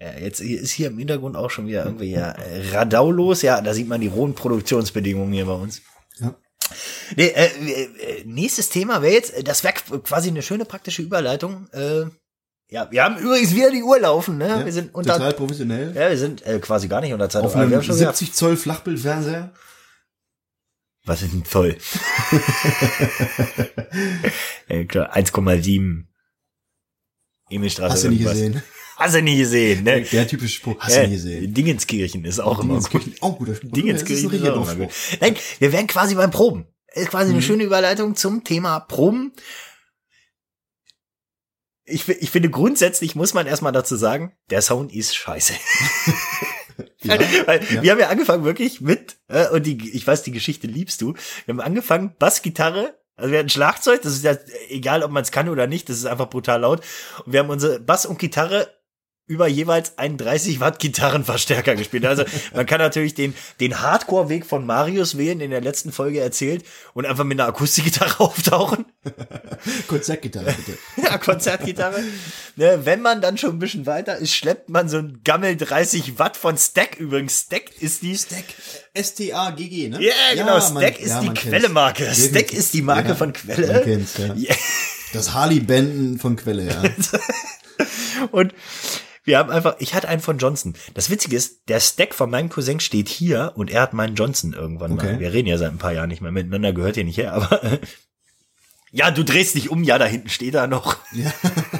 Ja, jetzt ist hier im Hintergrund auch schon wieder irgendwie ja, äh, Radau los. Ja, da sieht man die rohen Produktionsbedingungen hier bei uns. Ja. Nee, äh, äh, nächstes Thema wäre jetzt, äh, das wäre quasi eine schöne praktische Überleitung. Äh, ja, wir haben übrigens wieder die Uhr laufen, ne? Ja, wir sind unter, total professionell. ja, wir sind äh, quasi gar nicht unter Zeit. Auf einem haben schon wieder, 70 Zoll Flachbildfernseher. was ist denn voll? ja, klar, 1,7 Emilstraße. Hast du nicht irgendwas. gesehen? Hast du nie gesehen, ne? Der typische Spruch, hast du nie gesehen. Dingenskirchen ist auch immer gut. Dingenskirchen, Auch guter Spruch. Dingenskirchen ist ist auch gut. Nein, wir wären quasi beim Proben. Ist quasi Mhm. eine schöne Überleitung zum Thema Proben. Ich, ich finde grundsätzlich muss man erstmal dazu sagen, der Sound ist scheiße. Ja, Weil ja. wir haben ja angefangen wirklich mit, äh, und die, ich weiß, die Geschichte liebst du. Wir haben angefangen, Bassgitarre, also wir hatten Schlagzeug, das ist ja egal, ob man es kann oder nicht, das ist einfach brutal laut. Und wir haben unsere Bass und Gitarre über jeweils einen 30 Watt Gitarrenverstärker gespielt. Also man kann natürlich den, den Hardcore-Weg von Marius wählen, in der letzten Folge erzählt, und einfach mit einer Akustikgitarre auftauchen. Konzertgitarre, bitte. Ja, Konzertgitarre. Ne, wenn man dann schon ein bisschen weiter ist, schleppt man so ein Gammel 30 Watt von Stack. Übrigens, Stack ist die Stack. S-T-A-G-G, ne? Ja, genau. man- Stack ist ja, die man. Quelle-Marke. Stack ist die Marke Ja, von Quelle. Man kennt's, ja. Ja. Das Harley-Benden von Quelle, ja. Und wir haben einfach, ich hatte einen von Johnson. Das Witzige ist, der Stack von meinem Cousin steht hier und er hat meinen Johnson irgendwann mal. Okay. Wir reden ja seit ein paar Jahren nicht mehr miteinander, gehört hier nicht her, aber ja, du drehst dich um, ja, da hinten steht er noch. ja,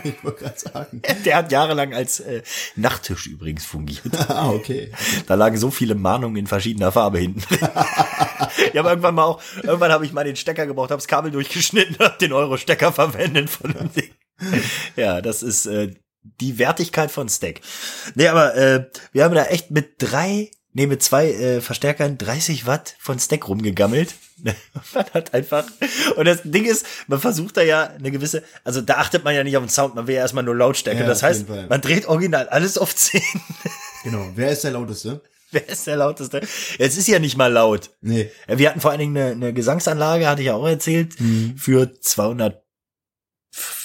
ich wollte gerade sagen. Der hat jahrelang als äh, Nachttisch übrigens fungiert. Ah, okay. Da lagen so viele Mahnungen in verschiedener Farbe hinten. ich habe irgendwann mal auch, irgendwann habe ich mal den Stecker gebraucht, habe das Kabel durchgeschnitten, habe den Euro-Stecker verwendet von dem Ding. Ja, das ist äh, die Wertigkeit von Stack. Nee, aber äh, wir haben da echt mit drei, nee, mit zwei äh, Verstärkern 30 Watt von Stack rumgegammelt. man hat einfach, und das Ding ist, man versucht da ja eine gewisse, also da achtet man ja nicht auf den Sound, man will ja erstmal nur Lautstärke. Ja, das heißt, man dreht original alles auf 10. Genau. Wer ist der lauteste? Wer ist der lauteste? Es ist ja nicht mal laut. Nee. Wir hatten vor allen Dingen eine, eine Gesangsanlage, hatte ich ja auch erzählt, für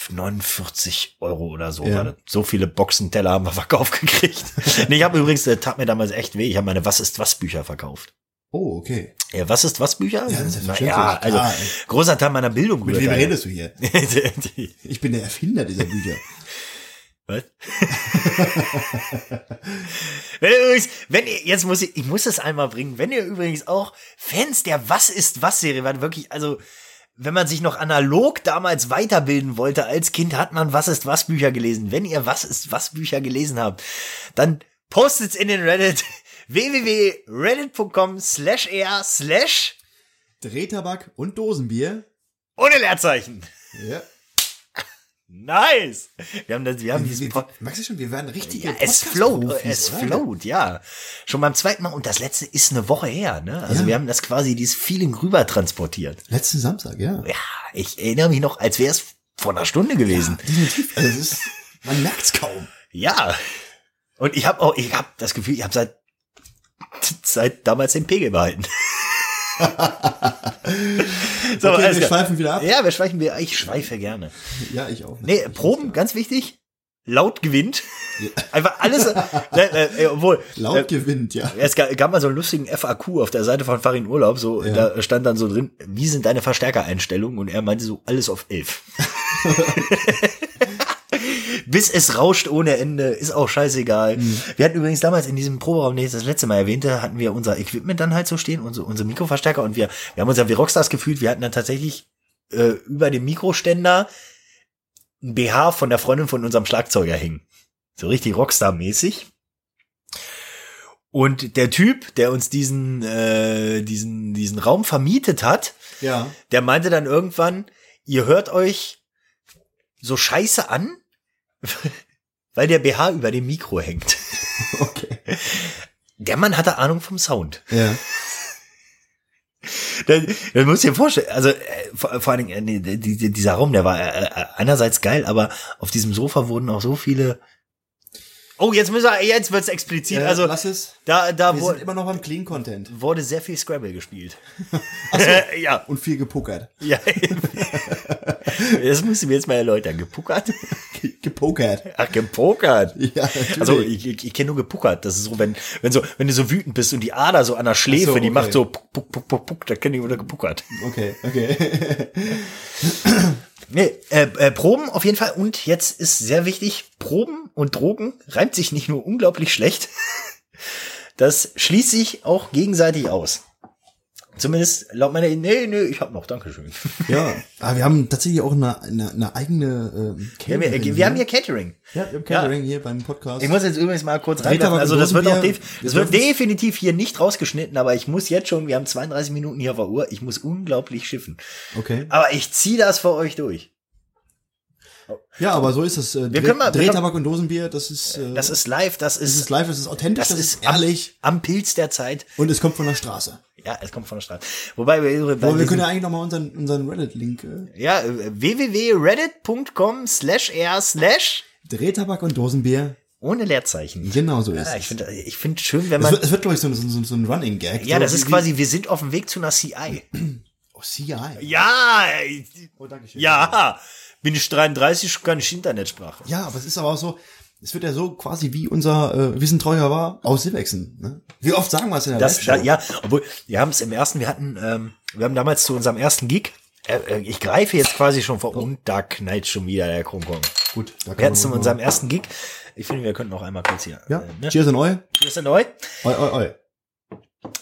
249 Euro oder so. Ja. So viele Boxenteller haben wir verkauft gekriegt. nee, ich habe übrigens, äh, tat mir damals echt weh, ich habe meine Was ist was Bücher verkauft. Oh, okay. Ja, was ist was Bücher? Ja, das ist Na, ja, also ey. großer Teil meiner Bildung. Mit wem redest du hier? Ich bin der Erfinder dieser Bücher. Was? wenn ihr übrigens, wenn ihr, jetzt muss ich, ich muss es einmal bringen, wenn ihr übrigens auch Fans der Was ist was Serie waren, wirklich, also, wenn man sich noch analog damals weiterbilden wollte als Kind, hat man Was ist was Bücher gelesen. Wenn ihr Was ist was Bücher gelesen habt, dann postet's in den Reddit www.reddit.com slash r slash Drehtabak und Dosenbier. Ohne Leerzeichen. Ja. Nice. Wir haben, das, wir haben Wie, diesen Pod merkst du schon, wir werden richtige ja, es float, es oder? float, ja. Schon beim zweiten Mal und das letzte ist eine Woche her, ne? Also Ja. wir haben das quasi dieses Feeling rüber transportiert. Letzten Samstag, ja. Ja, ich erinnere mich noch, als wäre es vor einer Stunde gewesen. Definitiv. Also es ist, man merkt's kaum. Ja. Und ich habe auch, ich habe das Gefühl, ich habe seit seit damals den Pegel behalten. so, okay, wir klar. schweifen wieder ab. Ja, wir schweifen wir. Ich schweife gerne. Ja, ich auch. Nee, Proben, ganz wichtig. Laut gewinnt. Einfach alles. äh, äh, äh, obwohl. Laut äh, gewinnt, ja. es gab, gab mal so einen lustigen FAQ auf der Seite von Farin Urlaub, so, Ja. da stand dann so drin, wie sind deine Verstärkereinstellungen? Und er meinte so, alles auf 11. Bis es rauscht ohne Ende, ist auch scheißegal. Mhm. Wir hatten übrigens damals in diesem Proberaum, den ich das letzte Mal erwähnte, hatten wir unser Equipment dann halt so stehen, unsere, unsere Mikroverstärker und wir, wir haben uns ja wie Rockstars gefühlt, wir hatten dann tatsächlich äh, über dem Mikroständer ein BH von der Freundin von unserem Schlagzeuger hängen. So richtig Rockstar-mäßig. Und der Typ, der uns diesen, äh, diesen, diesen Raum vermietet hat, Ja. der meinte dann irgendwann, ihr hört euch so scheiße an, weil der BH über dem Mikro hängt. Okay. Der Mann hatte Ahnung vom Sound. Ja. Das, das muss ich dir vorstellen. Also äh, vor, vor allen Dingen, äh, dieser Raum, der war äh, äh, einerseits geil, aber auf diesem Sofa wurden auch so viele. Oh, jetzt müssen wir, jetzt wird's explizit. Ja, also lass es. da, da Wir wurde, sind immer noch beim Clean Content. wurde sehr viel Scrabble gespielt. ja, Und viel gepuckert. ja. das musst du mir jetzt mal erläutern. Gepuckert? Gepokert. Ach, gepokert. Ja, natürlich. Also ich, ich, ich kenne nur gepuckert. Das ist so, wenn, wenn so, wenn du so wütend bist und die Ader so an der Schläfe, Ach so, die okay. macht so puck, puck, puck, puck, puck, da kenne ich oder gepuckert. Okay, okay. Nee, äh, äh, Proben auf jeden Fall. Und jetzt ist sehr wichtig, Proben und Drogen reimt sich nicht nur unglaublich schlecht, das schließt sich auch gegenseitig aus. Zumindest laut meiner, nee, nee, ich hab noch, Dankeschön. ja, aber wir haben tatsächlich auch eine, eine, eine eigene ähm, Wir haben, hier, Catering wir haben hier Catering. Ja, wir haben Catering hier beim Podcast. Ich muss jetzt übrigens mal kurz rein. Drehtabak Also das wird auch def Wir das wird definitiv hier nicht rausgeschnitten, aber ich muss jetzt schon, wir haben 32 Minuten hier auf der Uhr, ich muss unglaublich schiffen. okay. Aber ich zieh das für euch durch. Ja, aber so ist es. Äh, Wir können mal- Drehtabak und Dosenbier, das ist, äh, Das ist live, das das ist, ist live, das ist authentisch, das, das, ist ist ehrlich Am, am Pilz der Zeit. und es kommt von der Straße. Ja, es kommt von der Straße. Wobei wir, weil wir wir können ja eigentlich noch mal unseren, unseren Reddit-Link, äh, ja, äh, www.reddit.com slash r slash Drehtabak und Dosenbier, ohne Leerzeichen. genau so ist Ja, ich es. finde, ich finde schön, wenn Es man, wird, es wird glaube ich, so, so, so, so ein Running Gag. ja, so das ist quasi, wir sind auf dem Weg zu einer CI. Oh, CI. Ja, äh, Oh, danke schön. ja, bin ich 33, kann ich Internetsprache. Ja, aber es ist aber auch so, es wird ja so quasi wie unser äh, Wissen treuer war aus Silvexen. Ne? Wie oft sagen wir es in der Das, Live-Show? ja, obwohl, wir haben es im ersten, wir hatten, ähm, wir haben damals zu unserem ersten Gig, äh, äh, ich greife jetzt quasi schon vor, und da knallt schon wieder der Krunkong. Gut, da Wir hatten zu unserem ersten Gig, ich finde, wir könnten noch einmal kurz hier, Ja, äh, ne? cheers an eu. Ist er neu? Eu, eu, eu.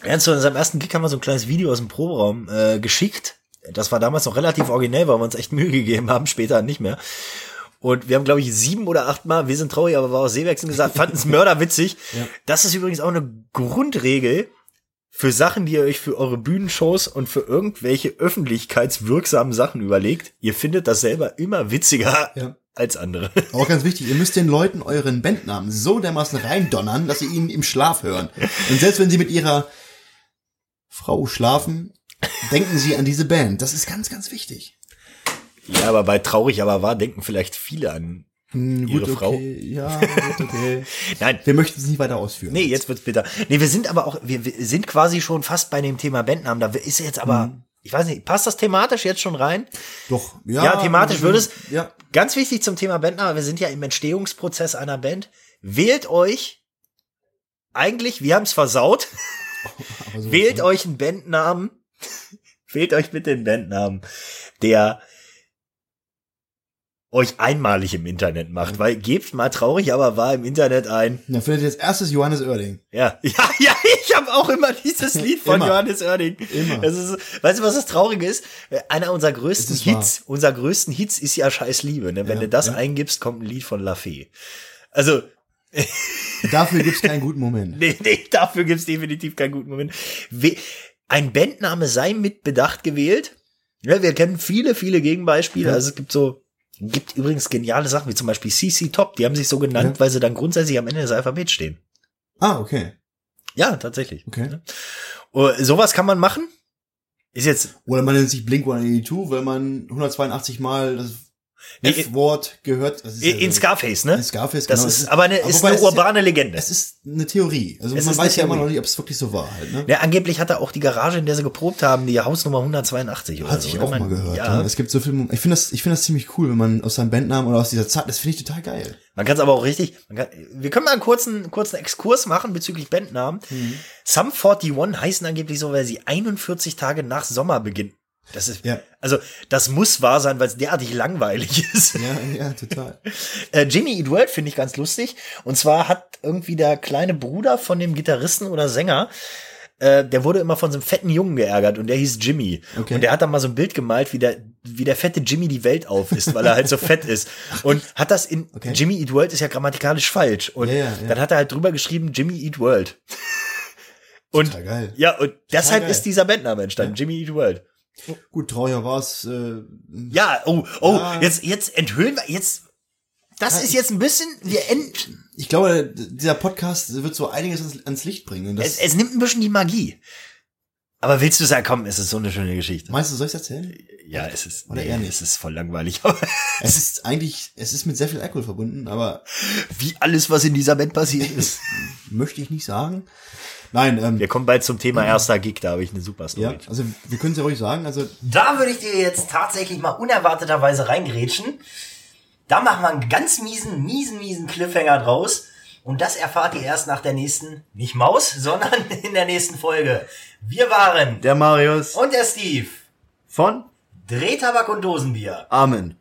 Wir hatten zu unserem ersten Gig haben wir so ein kleines Video aus dem Proberaum äh, geschickt. Das war damals noch relativ originell, weil wir uns echt Mühe gegeben haben, später nicht mehr. Und wir haben, glaube ich, sieben oder acht Mal, wir sind traurig, aber war aus Seewechseln gesagt, fanden es mörderwitzig. Ja. Das ist übrigens auch eine Grundregel für Sachen, die ihr euch für eure Bühnenshows und für irgendwelche öffentlichkeitswirksamen Sachen überlegt. Ihr findet das selber immer witziger Ja. als andere. Auch ganz wichtig, ihr müsst den Leuten euren Bandnamen so dermaßen reindonnern, dass sie ihn im Schlaf hören. Und selbst wenn sie mit ihrer Frau schlafen, denken sie an diese Band. Das ist ganz, ganz wichtig. ja, aber bei traurig aber wahr denken vielleicht viele an. Hm, Ihre gut, Frau? okay. Ja, gut, okay. Nein, Wir möchten es nicht weiter ausführen. Nee, jetzt wird's bitter. Nee, wir sind aber auch, wir, wir sind quasi schon fast bei dem Thema Bandnamen. Da ist jetzt aber, Mhm. ich weiß nicht, passt das thematisch jetzt schon rein? Doch, ja. Ja, thematisch würde es. Ja. Ganz wichtig zum Thema Bandname, wir sind ja im Entstehungsprozess einer Band. Wählt euch, eigentlich, wir haben's versaut, Aber so, wählt euch einen Bandnamen, wählt euch bitte einen Bandnamen, der euch einmalig im Internet macht, weil gebt mal traurig, aber war im Internet ein, Dann findet ihr als erstes Johannes Oerding. Ja, ja, ja, ich habe auch immer dieses Lied von Immer. Johannes Oerding. Immer. Das ist, weißt du, was das Traurige ist? Einer unserer größten ist wahr. Hits, unser größten Hits ist ja Scheiß Liebe. Ne? Wenn Ja, du das ja. eingibst, kommt ein Lied von La Fee. Also, Dafür gibt's keinen guten Moment. nee, nee, dafür gibt's definitiv keinen guten Moment. We ein Bandname sei mit Bedacht gewählt. Ja, wir kennen viele, viele Gegenbeispiele. Also es gibt so, gibt übrigens geniale Sachen, wie zum Beispiel CC Top. Die haben sich so genannt, Ja. weil sie dann grundsätzlich am Ende des Alphabets stehen. Ah, okay. Ja, tatsächlich. Okay. Uh, sowas kann man machen. Ist jetzt, Oder man nennt sich Blink 182, weil man 182 Mal das Nee, F-Wort gehört. Das ist ja in so- Scarface, ne? in Scarface, Das genau. ist, aber eine, aber ist eine es ist ja- urbane Legende. Es ist eine Theorie. Also Es man weiß ja immer noch nicht, ob es wirklich so war halt, ne? Ja, angeblich hat er auch die Garage, in der sie geprobt haben, die Hausnummer 182 oder Hatte so. ich ne? auch Man- mal gehört. Ja, Ja. Es gibt so viele, ich finde das, ich finde das ziemlich cool, wenn man aus seinem Bandnamen oder aus dieser Zeit, das finde ich total geil. man kann es aber auch richtig, man kann, wir können mal einen kurzen, kurzen Exkurs machen bezüglich Bandnamen. Mhm. Sum 41 heißen angeblich so, weil sie 41 Tage nach Sommerbeginn. Das ist, Ja. also, das muss wahr sein, weil es derartig langweilig ist. Ja, ja, total. Äh, Jimmy Eat World finde ich ganz lustig. Und zwar hat irgendwie der kleine Bruder von dem Gitarristen oder Sänger, äh, der wurde immer von so einem fetten Jungen geärgert und der hieß Jimmy. Okay. Und der hat dann mal so ein Bild gemalt, wie der, wie der fette Jimmy die Welt aufisst, weil er halt so fett ist. Und hat das in, Okay. Jimmy Eat World ist ja grammatikalisch falsch. Und Ja, ja, dann hat er halt drüber geschrieben, Jimmy Eat World. Und, Total ja, und deshalb geil. ist dieser Bandname entstanden, Jimmy Eat World. Gut, trauriger war's. Äh, Ja, oh, oh, Ja. jetzt, jetzt enthüllen wir, jetzt, das ist jetzt ein bisschen, wir end, ich glaube, dieser Podcast wird so einiges ans, ans Licht bringen. Es, es nimmt ein bisschen die Magie. Aber willst du sagen, komm, es ist so eine schöne Geschichte. meinst du, soll ich's erzählen? Ja, es ist, Oder nee, eher nicht. es ist voll langweilig. Es ist eigentlich, es ist mit sehr viel Alkohol verbunden, aber wie alles, was in dieser Band passiert ist. möchte ich nicht sagen. Nein, ähm, Wir kommen bald zum Thema erster Gig, da habe ich eine super Story. ja, also wir können es ja ruhig sagen. Also Da würde ich dir jetzt tatsächlich mal unerwarteterweise reingrätschen. Da machen wir einen ganz miesen, miesen, miesen Cliffhanger draus. Und das erfahrt ihr erst nach der nächsten, nicht Maus, sondern in der nächsten Folge. Wir waren der Marius und der Steve. von Drehtabak und Dosenbier. Amen.